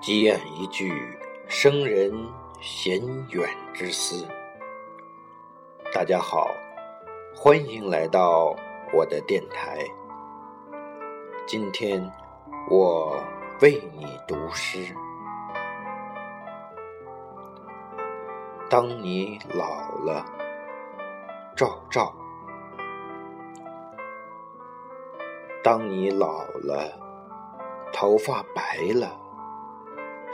积言一句生人嫌远之思。大家好，欢迎来到我的电台。今天我为你读诗。当你老了，赵照。当你老了，头发白了，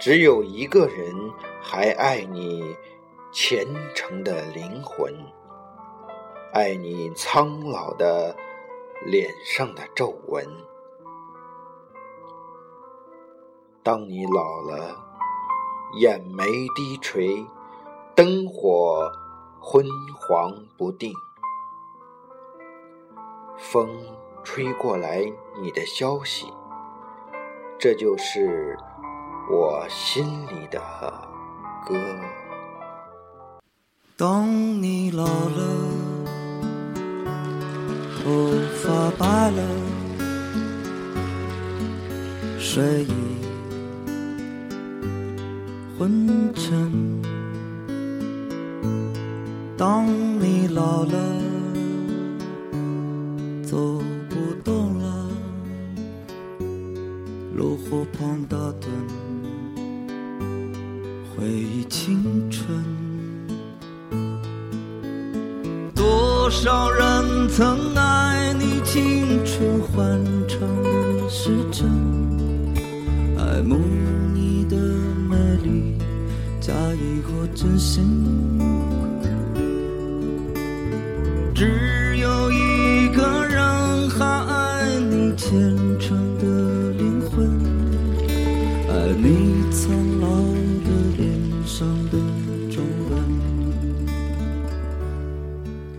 只有一个人还爱你虔诚的灵魂，爱你苍老的脸上的皱纹。当你老了，眼眉低垂，灯火昏黄不定，风。吹过来你的消息，这就是我心里的歌。当你老了，头发白了，睡意昏沉。当你老了，走不动了。炉火旁打盹，回忆青春。多少人曾爱你青春欢畅的时辰，爱慕你的美丽，假意或真心。只有一个人还爱你虔诚的。你苍老的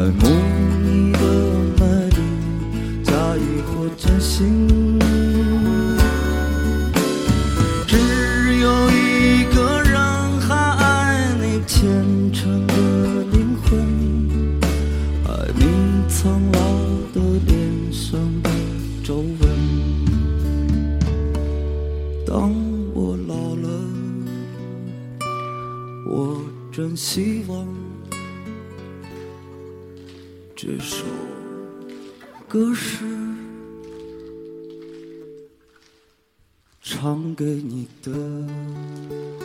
在梦里的海底假意或真心只有一个人还爱你虔诚的灵魂爱你苍老的脸上的皱纹当我老了我真希望这首歌是唱给你的。